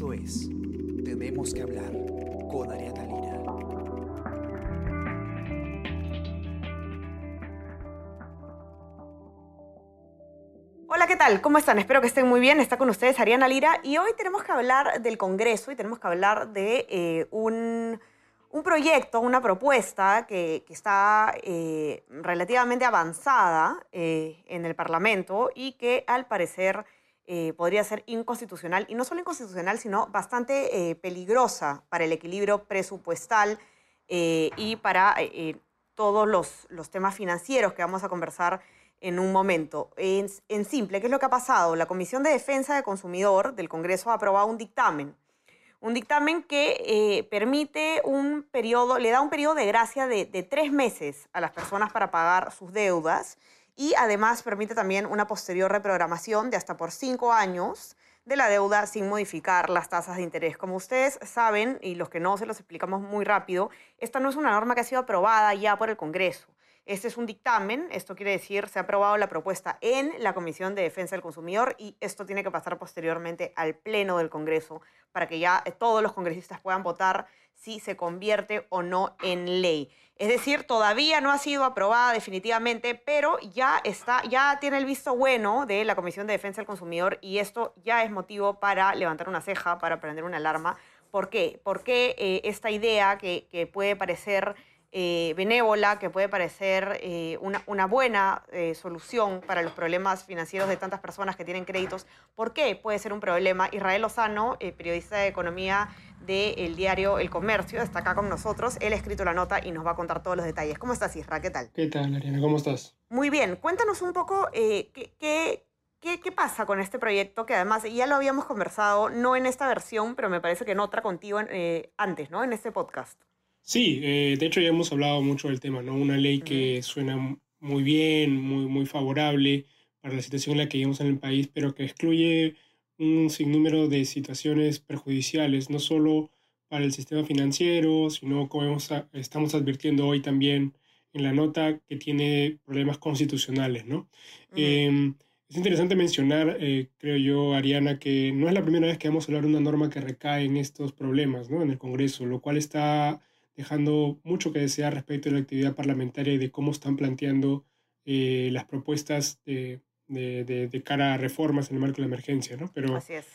Esto es Tenemos que hablar con Ariana Lira. Hola, ¿qué tal? ¿Cómo están? Espero que estén muy bien. Está con ustedes Ariana Lira y hoy tenemos que hablar del Congreso y tenemos que hablar de eh, un, un proyecto, una propuesta que, está eh, relativamente avanzada eh, en el Parlamento y que al parecer eh, podría ser inconstitucional, y no solo inconstitucional, sino bastante eh, peligrosa para el equilibrio presupuestal eh, y para eh, todos los, los temas financieros que vamos a conversar en un momento. En, en simple, ¿qué es lo que ha pasado? La Comisión de Defensa del Consumidor del Congreso ha aprobado un dictamen. Un dictamen que eh, permite un periodo, le da un periodo de gracia de, de tres meses a las personas para pagar sus deudas y además permite también una posterior reprogramación de hasta por cinco años de la deuda sin modificar las tasas de interés. Como ustedes saben, y los que no se los explicamos muy rápido, esta no es una norma que ha sido aprobada ya por el Congreso. Este es un dictamen, esto quiere decir, se ha aprobado la propuesta en la Comisión de Defensa del Consumidor y esto tiene que pasar posteriormente al Pleno del Congreso para que ya todos los congresistas puedan votar si se convierte o no en ley. Es decir, todavía no ha sido aprobada definitivamente, pero ya está, ya tiene el visto bueno de la Comisión de Defensa del Consumidor y esto ya es motivo para levantar una ceja, para prender una alarma. ¿Por qué? Porque eh, esta idea que puede parecer eh, benévola, que puede parecer eh, una, una, buena eh, solución para los problemas financieros de tantas personas que tienen créditos. ¿Por qué puede ser un problema? Israel Lozano, eh, periodista de economía del diario El Comercio, está acá con nosotros. Él ha escrito la nota y nos va a contar todos los detalles. ¿Cómo estás, Isra? ¿Qué tal? ¿Qué tal, Ariana? ¿Cómo estás? Muy bien. Cuéntanos un poco eh, qué, qué, qué, qué, pasa con este proyecto, que además ya lo habíamos conversado, no en esta versión, pero me parece que en otra contigo eh, antes, ¿no? En este podcast. Sí, eh, de hecho ya hemos hablado mucho del tema, ¿no? Una ley que suena muy bien, muy, muy favorable para la situación en la que vivimos en el país, pero que excluye un sinnúmero de situaciones perjudiciales, no solo para el sistema financiero, sino como hemos, estamos advirtiendo hoy también en la nota que tiene problemas constitucionales, ¿no? Uh -huh. eh, es interesante mencionar, eh, creo yo, Ariana, que no es la primera vez que vamos a hablar de una norma que recae en estos problemas, ¿no? En el Congreso, lo cual está dejando mucho que desear respecto a la actividad parlamentaria y de cómo están planteando eh, las propuestas de, de, de, de, cara a reformas en el marco de la emergencia, ¿no? Pero, Así es.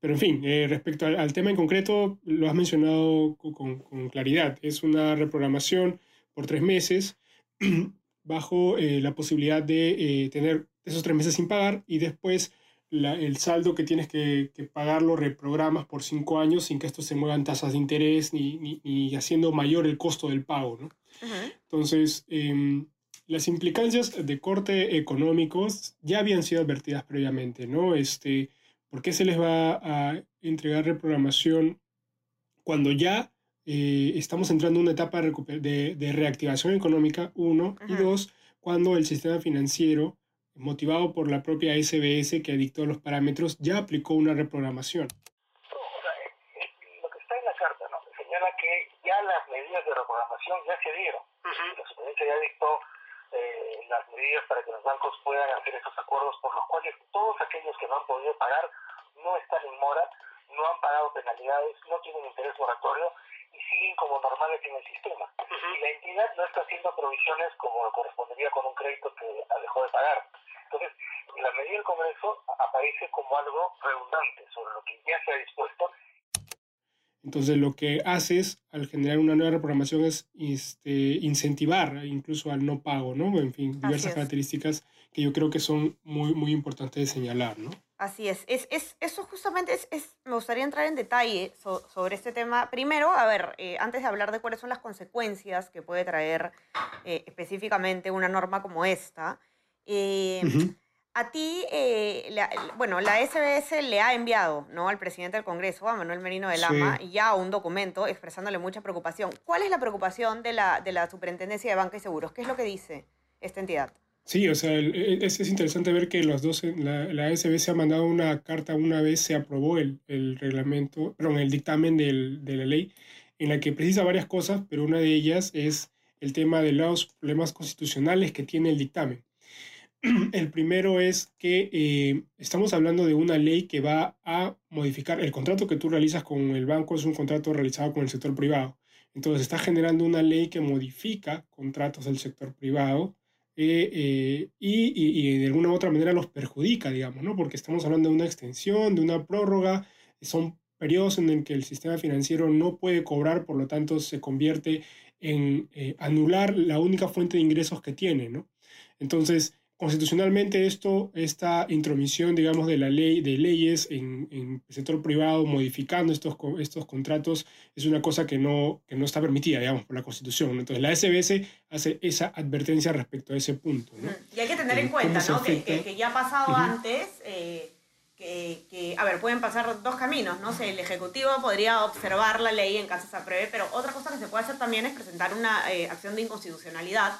Pero en fin, eh, respecto al, al, tema en concreto, lo has mencionado con, con, claridad. Es una reprogramación por tres meses bajo eh, la posibilidad de tener esos tres meses sin pagar y después la, el saldo que tienes que, que, pagar lo reprogramas por cinco años sin que esto se muevan tasas de interés ni, ni, ni haciendo mayor el costo del pago. ¿no? Uh -huh. Entonces, eh, las implicancias de corte económicos ya habían sido advertidas previamente. ¿no? Este, ¿Por qué se les va a entregar reprogramación cuando ya eh, estamos entrando en una etapa de, reactivación económica, uno, uh -huh. y dos, cuando el sistema financiero motivado por la propia SBS que dictó los parámetros, ya aplicó una reprogramación. O sea, lo que está en la carta ¿no? señala que ya las medidas de reprogramación ya se dieron. Uh -huh. La superintendencia ya dictó eh, las medidas para que los bancos puedan hacer esos acuerdos por los cuales todos aquellos que no han podido pagar no están en mora, no han pagado penalidades, no tienen interés moratorio y siguen como normales en el sistema. Uh -huh. Y la entidad no está haciendo provisiones como correspondería con un crédito que dejó de pagar. Entonces, la medida del Congreso aparece como algo redundante sobre lo que ya se ha dispuesto. Entonces, lo que haces al generar una nueva reprogramación es este, incentivar incluso al no pago, ¿no? En fin, diversas características que yo creo que son muy, muy importantes de señalar, ¿no? Así es. es, es eso justamente es, es, me gustaría entrar en detalle so, sobre este tema. Primero, a ver, eh, antes de hablar de cuáles son las consecuencias que puede traer eh, específicamente una norma como esta, eh, uh -huh. A ti, eh, la, bueno, la SBS le ha enviado ¿no? al presidente del Congreso, a Manuel Merino de Lama, sí. ya un documento expresándole mucha preocupación. ¿Cuál es la preocupación de la, de la Superintendencia de Banca y Seguros? ¿Qué es lo que dice esta entidad? Sí, o sea, es, es interesante ver que los dos, la, la SBS ha mandado una carta una vez se aprobó el, el reglamento, perdón, el dictamen del, de la ley, en la que precisa varias cosas, pero una de ellas es el tema de los problemas constitucionales que tiene el dictamen. El primero es que eh, estamos hablando de una ley que va a modificar el contrato que tú realizas con el banco, es un contrato realizado con el sector privado. Entonces está generando una ley que modifica contratos del sector privado eh, eh, y, de alguna u otra manera los perjudica, digamos, ¿no? Porque estamos hablando de una extensión, de una prórroga, son periodos en el que el sistema financiero no puede cobrar, por lo tanto se convierte en anular la única fuente de ingresos que tiene, ¿no? Entonces, constitucionalmente esto, esta intromisión, digamos, de la ley, de leyes en, en, el sector privado, modificando estos, estos contratos, es una cosa que no, que no está permitida, digamos, por la Constitución. Entonces, la SBS hace esa advertencia respecto a ese punto. ¿no? Y hay que tener en eh, cuenta, ¿no? Que, que, ya ha pasado antes, eh, que, que, a ver, pueden pasar dos caminos, ¿no? el Ejecutivo podría observar la ley en caso se apruebe, pero otra cosa que se puede hacer también es presentar una eh, acción de inconstitucionalidad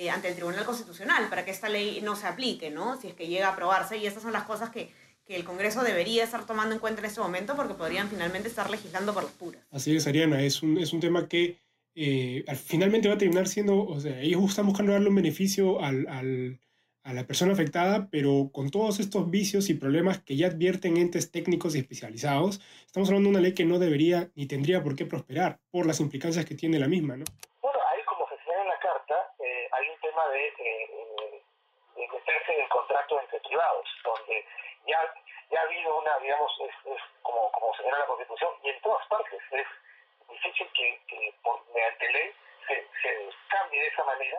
eh, ante el Tribunal Constitucional para que esta ley no se aplique, ¿no? Si es que llega a aprobarse. Y estas son las cosas que, que el Congreso debería estar tomando en cuenta en este momento porque podrían finalmente estar legislando por las puras. Así es, Ariana. Es un, es un tema que eh, finalmente va a terminar siendo, o sea, ellos están buscando darle un beneficio al, al, a la persona afectada, pero con todos estos vicios y problemas que ya advierten entes técnicos y especializados, estamos hablando de una ley que no debería ni tendría por qué prosperar por las implicancias que tiene la misma, ¿no? de, eh, de meterse en el contrato entre privados, donde ya, ya ha habido una, digamos, es, como, como señala la Constitución, y en todas partes es difícil que, que por, mediante ley se, se cambie de esa manera.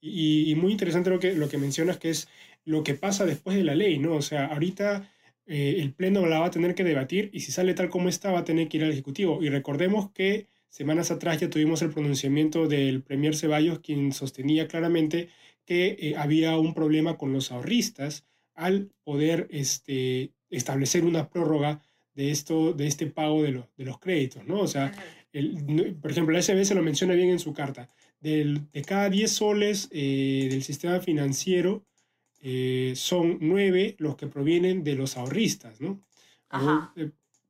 Y, y, muy interesante lo que, lo que mencionas, que es lo que pasa después de la ley, ¿no? O sea, ahorita eh, el Pleno la va a tener que debatir y si sale tal como está va a tener que ir al Ejecutivo. Y recordemos que Semanas atrás ya tuvimos el pronunciamiento del Premier Ceballos, quien sostenía claramente que eh, había un problema con los ahorristas al poder este, establecer una prórroga de, esto, de este pago de, de los créditos, ¿no? O sea, el, por ejemplo, la SBS lo menciona bien en su carta. Del, de cada 10 soles eh, del sistema financiero, eh, son 9 los que provienen de los ahorristas, ¿no? Ajá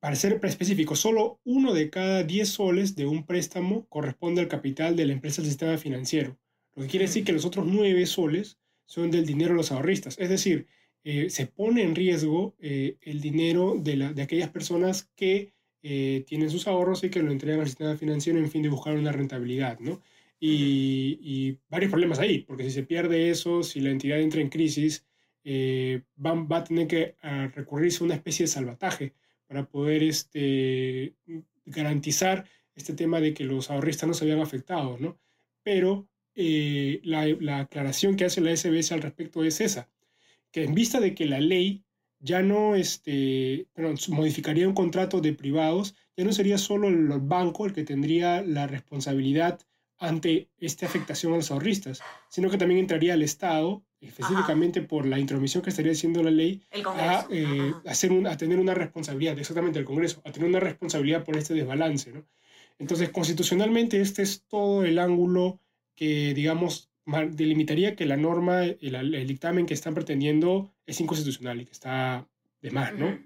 para ser específico, solo uno de cada 10 soles de un préstamo corresponde al capital de la empresa del sistema financiero. Lo que quiere decir que los otros 9 soles son del dinero de los ahorristas. Es decir, eh, se pone en riesgo eh, el dinero de, la, de, aquellas personas que eh, tienen sus ahorros y que lo entregan al sistema financiero en fin de buscar una rentabilidad, ¿no? Y, y varios problemas ahí, porque si se pierde eso, si la entidad entra en crisis, va, va, a tener que recurrirse a una especie de salvataje para poder este, garantizar este tema de que los ahorristas no se vean afectados, ¿no? Pero la, la, aclaración que hace la SBS al respecto es esa, que en vista de que la ley ya no este, perdón, modificaría un contrato de privados, ya no sería solo el banco el que tendría la responsabilidad ante esta afectación a los ahorristas, sino que también entraría el Estado específicamente por la intromisión que estaría haciendo la ley, a, eh, hacer a tener una responsabilidad, exactamente el Congreso, a tener una responsabilidad por este desbalance. ¿no? Entonces, constitucionalmente, este es todo el ángulo que, digamos, delimitaría que la norma, el, el dictamen que están pretendiendo es inconstitucional y que está de más, ¿no?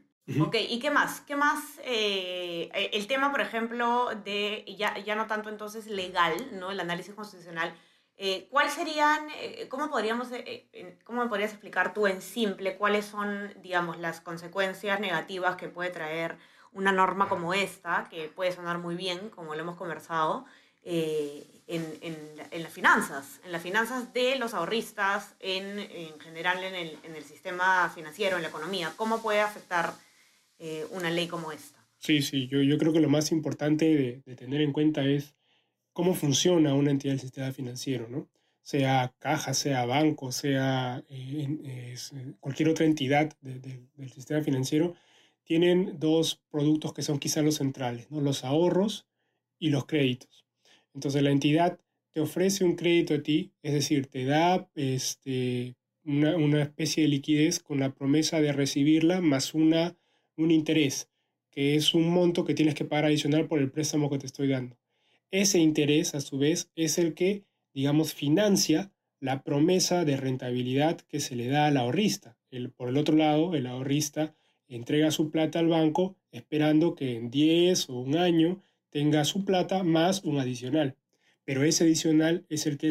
Ok, ¿y qué más? ¿Qué más? Eh, el tema, por ejemplo, de, ya, ya no tanto entonces legal, ¿no? El análisis constitucional, eh, ¿Cuáles serían, eh, cómo podríamos, eh, cómo me podrías explicar tú en simple cuáles son, digamos, las consecuencias negativas que puede traer una norma como esta, que puede sonar muy bien, como lo hemos conversado, en, en, en, las finanzas, en las finanzas de los ahorristas, en, en general en el, en el, sistema financiero, en la economía? ¿Cómo puede afectar una ley como esta? Sí, sí, yo, yo creo que lo más importante de, de tener en cuenta es cómo funciona una entidad del sistema financiero, ¿no? sea caja, sea banco, sea eh, cualquier otra entidad del sistema financiero, tienen dos productos que son quizás los centrales, ¿no? los ahorros y los créditos. Entonces la entidad te ofrece un crédito a ti, es decir, te da este, una, una especie de liquidez con la promesa de recibirla más una, un interés, que es un monto que tienes que pagar adicional por el préstamo que te estoy dando. Ese interés, a su vez, es el que, digamos, financia la promesa de rentabilidad que se le da al ahorrista. El, por el otro lado, el ahorrista entrega su plata al banco esperando que en 10 o un año tenga su plata más un adicional. Pero ese adicional es el que,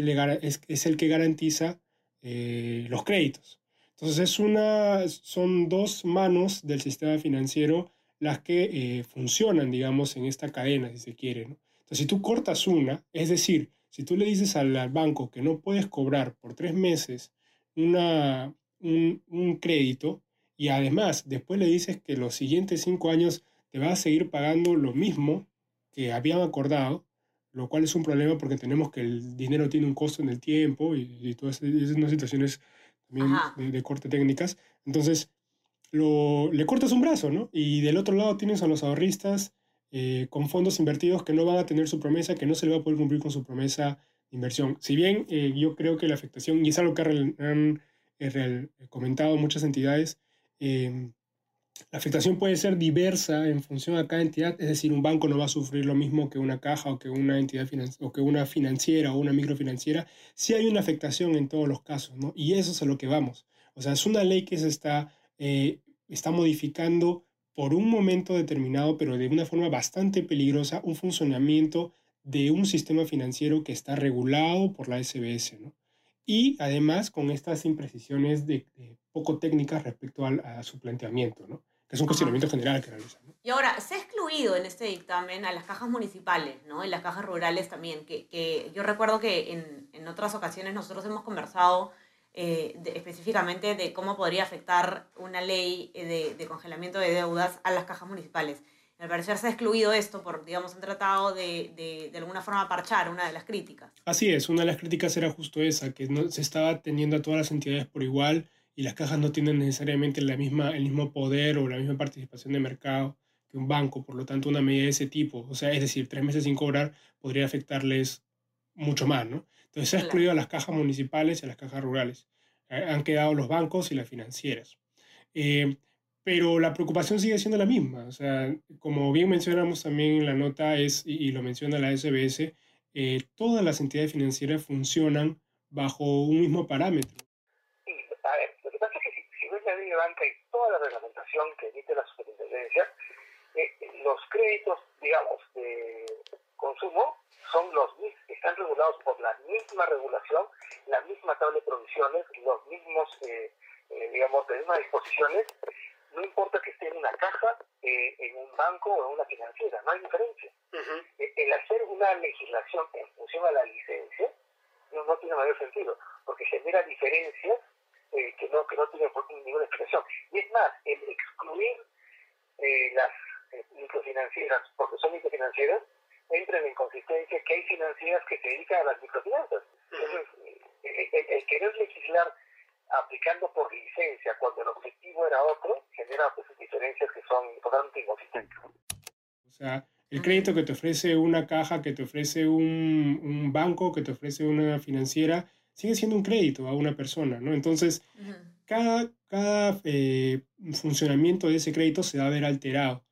es, el que garantiza los créditos. Entonces es una, son dos manos del sistema financiero las que funcionan, digamos, en esta cadena, si se quiere. Entonces si tú cortas una, es decir, si tú le dices al, banco que no puedes cobrar por tres meses una, un, un crédito y además después le dices que los siguientes cinco años te va a seguir pagando lo mismo que habían acordado, lo cual es un problema porque tenemos que el dinero tiene un costo en el tiempo y, y todas esas situaciones también de, corte técnicas. Entonces, lo, le cortas un brazo, ¿no? Y del otro lado tienes a los ahorristas eh, con fondos invertidos que no van a tener su promesa, que no se le va a poder cumplir con su promesa de inversión. Si bien eh, yo creo que la afectación, y es algo que han, eh, comentado muchas entidades, la afectación puede ser diversa en función a cada entidad, es decir, un banco no va a sufrir lo mismo que una caja o que una entidad o que una financiera o una microfinanciera. Sí hay una afectación en todos los casos, ¿no? Y eso es a lo que vamos. O sea, es una ley que se está, eh, está modificando por un momento determinado, pero de una forma bastante peligrosa, un funcionamiento de un sistema financiero que está regulado por la SBS, ¿no? Y además con estas imprecisiones de, poco técnicas respecto a su planteamiento, ¿no? Es un cuestionamiento general que realiza. Y ahora, se ha excluido en este dictamen a las cajas municipales, ¿no? En las cajas rurales también, que, que yo recuerdo que en, en, otras ocasiones nosotros hemos conversado eh, específicamente de cómo podría afectar una ley de, de, congelamiento de deudas a las cajas municipales. Al parecer se ha excluido esto por, digamos, han tratado de, de, de, alguna forma parchar una de las críticas. Así es, una de las críticas era justo esa, que no, se estaba teniendo a todas las entidades por igual y las cajas no tienen necesariamente la misma, el mismo poder o la misma participación de mercado que un banco, por lo tanto una medida de ese tipo, o sea, es decir, tres meses sin cobrar podría afectarles mucho más, ¿no? Entonces se ha excluido a las cajas municipales y a las cajas rurales. Han quedado los bancos y las financieras. Eh, pero la preocupación sigue siendo la misma. O sea, como bien mencionamos también en la nota, es, y, lo menciona la SBS, eh, todas las entidades financieras funcionan bajo un mismo parámetro de banca y toda que emite la superintendencia, eh, los créditos, digamos, de consumo son los están regulados por la misma regulación, la misma tabla de provisiones, los mismos, eh, eh, digamos, de mismas disposiciones, no importa que esté en una caja, en un banco o en una financiera, no hay diferencia. El hacer una legislación en función a la licencia no, no tiene mayor sentido, porque genera diferencias eh, que, no, que no tiene ninguna expresión. Y es más, el excluir eh, las eh, microfinancieras, porque son microfinancieras, entra en inconsistencia que financieras que se dedican a las microfinanzas. Entonces, el, querer legislar aplicando por licencia cuando el objetivo era otro, genera pues, diferencias que son totalmente inconsistentes. O sea, el crédito que te ofrece una caja, que te ofrece un, un banco, que te ofrece una financiera, sigue siendo un crédito a una persona, ¿no? Entonces, cada, cada eh, funcionamiento de ese crédito se va a ver alterado.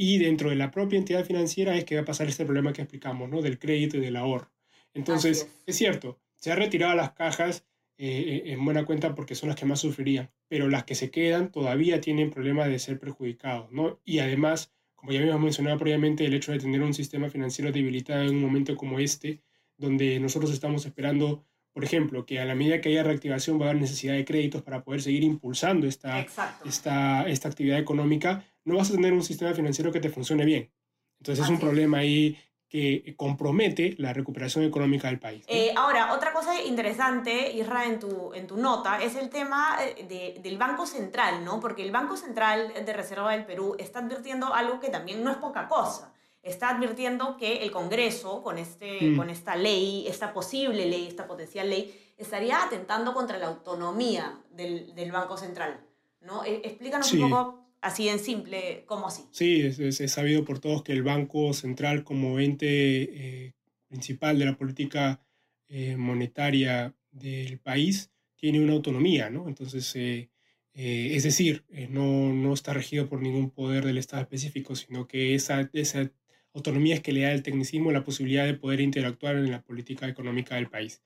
Y dentro de la propia entidad financiera es que va a pasar este problema que explicamos, ¿no? Del crédito y del ahorro. Entonces, es. cierto, se han retirado las cajas eh, en buena cuenta porque son las que más sufrirían, pero las que se quedan todavía tienen problemas de ser perjudicados, ¿no? Y además, como ya habíamos mencionado previamente, el hecho de tener un sistema financiero debilitado en un momento como este, donde nosotros estamos esperando por ejemplo, que a la medida que haya reactivación va a haber necesidad de créditos para poder seguir impulsando esta, esta, esta actividad económica, no vas a tener un sistema financiero que te funcione bien. Entonces es un problema ahí que compromete la recuperación económica del país. Eh, ahora, otra cosa interesante, Isra, en tu, en tu nota, es el tema eh, del Banco Central, ¿no? Porque el Banco Central de Reserva del Perú está advirtiendo algo que también no es poca cosa está advirtiendo que el Congreso, con, este, mm. con esta ley, esta posible ley, esta potencial ley, estaría atentando contra la autonomía del, del Banco Central. ¿no? E, explícanos un poco así en simple, cómo así. Sí, es, sabido por todos que el Banco Central como ente eh, principal de la política eh, monetaria del país tiene una autonomía, ¿no? Entonces, eh, es decir, no, no está regido por ningún poder del Estado específico, sino que esa, esa autonomías que le da el tecnicismo la posibilidad de poder interactuar en la política económica del país.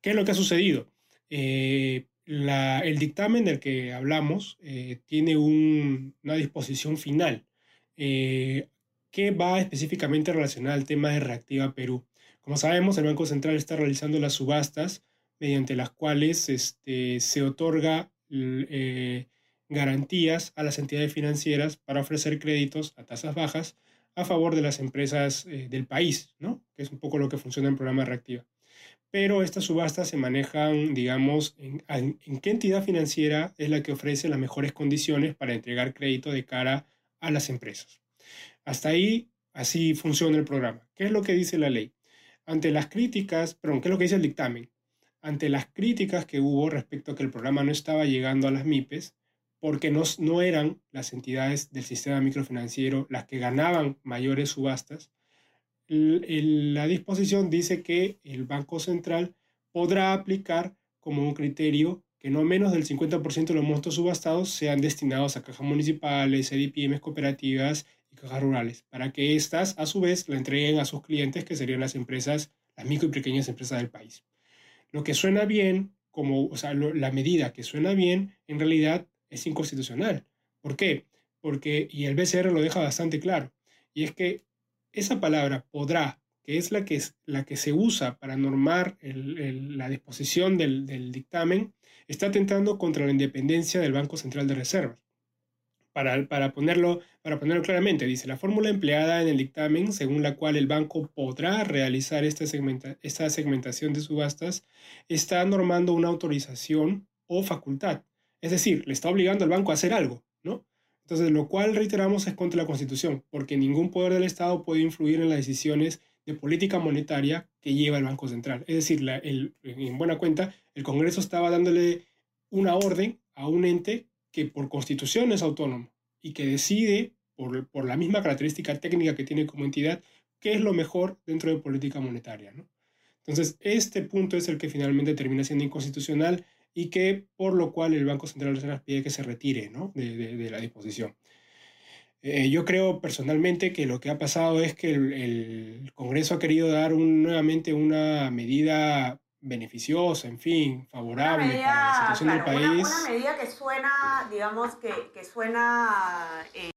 ¿Qué es lo que ha sucedido? El dictamen del que hablamos eh, tiene una disposición final eh, que va específicamente relacionada al tema de Reactiva Perú. Como sabemos, el Banco Central está realizando las subastas mediante las cuales este, se otorga eh, garantías a las entidades financieras para ofrecer créditos a tasas bajas a favor de las empresas del país, ¿no? que es un poco lo que funciona en el programa Reactiva. Pero estas subastas se manejan, digamos, en, qué entidad financiera es la que ofrece las mejores condiciones para entregar crédito de cara a las empresas. Hasta ahí, así funciona el programa. ¿Qué es lo que dice la ley? Ante las críticas, perdón, ¿qué es lo que dice el dictamen? Ante las críticas que hubo respecto a que el programa no estaba llegando a las MIPES, porque no, no eran las entidades del sistema microfinanciero las que ganaban mayores subastas, la disposición dice que el Banco Central podrá aplicar como un criterio que no menos del 50% de los montos subastados sean destinados a cajas municipales, EDIPIMES, cooperativas y cajas rurales, para que éstas a su vez la entreguen a sus clientes, que serían las empresas, las micro y pequeñas empresas del país. Lo que suena bien, como, o sea, la medida que suena bien, en realidad es inconstitucional. ¿Por qué? Porque, y el BCR lo deja bastante claro, y es que esa palabra podrá, que es la que, la que se usa para normar la disposición del, del, dictamen, está atentando contra la independencia del Banco Central de Reservas. Para, para, ponerlo, para ponerlo claramente, dice la fórmula empleada en el dictamen, según la cual el banco podrá realizar esta, segmenta, esta segmentación de subastas, está normando una autorización o facultad es decir, le está obligando al banco a hacer algo, ¿no? Entonces, lo cual reiteramos es contra la Constitución, porque ningún poder del Estado puede influir en las decisiones de política monetaria que lleva el Banco Central. Es decir, en buena cuenta, el Congreso estaba dándole una orden a un ente que por constitución es autónomo y que decide, por, por la misma característica técnica que tiene como entidad, qué es lo mejor dentro de política monetaria. ¿no? Entonces, este punto es el que finalmente termina siendo inconstitucional y que por lo cual el Banco Central de Reservas pide que se retire ¿no? de, de, la disposición. Eh, yo creo personalmente que lo que ha pasado es que el, el Congreso ha querido dar un, nuevamente una medida beneficiosa, en fin, favorable medida, para la situación claro, del país. Una, una, medida que suena, digamos, que, que suena, eh,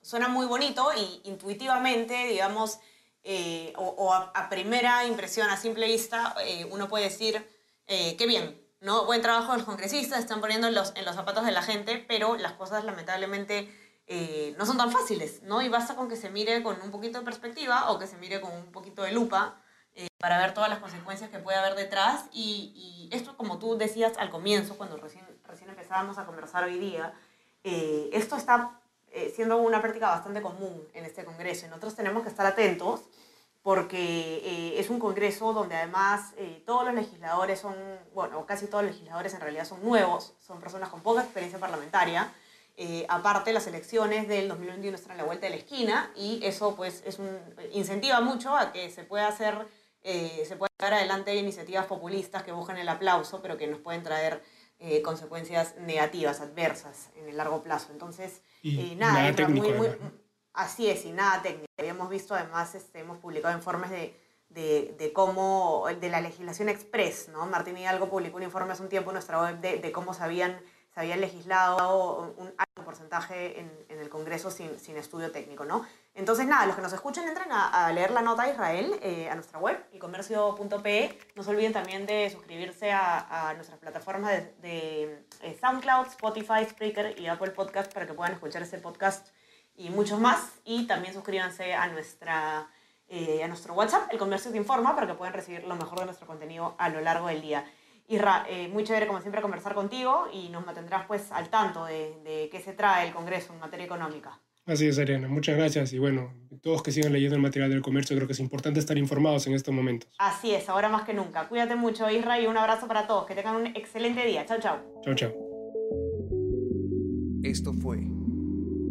suena muy bonito y intuitivamente, digamos, eh, o, o a, a, primera impresión, a simple vista, uno puede decir, qué bien, ¿no? Buen trabajo de los congresistas, están poniendo en los, en los zapatos de la gente, pero las cosas lamentablemente eh, no son tan fáciles, ¿no? Y basta con que se mire con un poquito de perspectiva o que se mire con un poquito de lupa eh, para ver todas las consecuencias que puede haber detrás. Y, y, esto, como tú decías al comienzo, cuando recién, recién empezábamos a conversar hoy día, eh, esto está eh, siendo una práctica bastante común en este Congreso y nosotros tenemos que estar atentos porque eh, es un congreso donde además eh, todos los legisladores son, bueno, casi todos los legisladores en realidad son nuevos, son personas con poca experiencia parlamentaria. Eh, aparte, las elecciones del 2021 están a la vuelta de la esquina y eso pues es un, incentiva mucho a que se pueda hacer, se pueda llevar adelante iniciativas populistas que busquen el aplauso, pero que nos pueden traer consecuencias negativas, adversas en el largo plazo. Entonces, nada, nada técnico, muy, muy, Así es, y nada técnico. Habíamos visto además, este, hemos publicado informes de, de, cómo, de la legislación express, ¿no? Martín Hidalgo publicó un informe hace un tiempo en nuestra web de, cómo se habían, legislado un alto porcentaje en, en, el Congreso sin, sin estudio técnico, ¿no? Entonces, nada, los que nos escuchen entren a, a leer la nota de Israel eh, a nuestra web, elcomercio.pe. No se olviden también de suscribirse a, a nuestras plataformas de, de, eh, SoundCloud, Spotify, Spreaker y Apple Podcast para que puedan escuchar este podcast y muchos más. Y también suscríbanse a, nuestra, eh, a nuestro WhatsApp, El Comercio Te Informa, para que puedan recibir lo mejor de nuestro contenido a lo largo del día. Isra, eh, muy chévere como siempre conversar contigo y nos mantendrás pues al tanto de, de qué se trae el Congreso en materia económica. Así es, Ariana. Muchas gracias. Y bueno, todos que sigan leyendo el material del comercio, creo que es importante estar informados en estos momentos. Así es, ahora más que nunca. Cuídate mucho, Isra, y un abrazo para todos. Que tengan un excelente día. Chao, chao. Chao, chao. Esto fue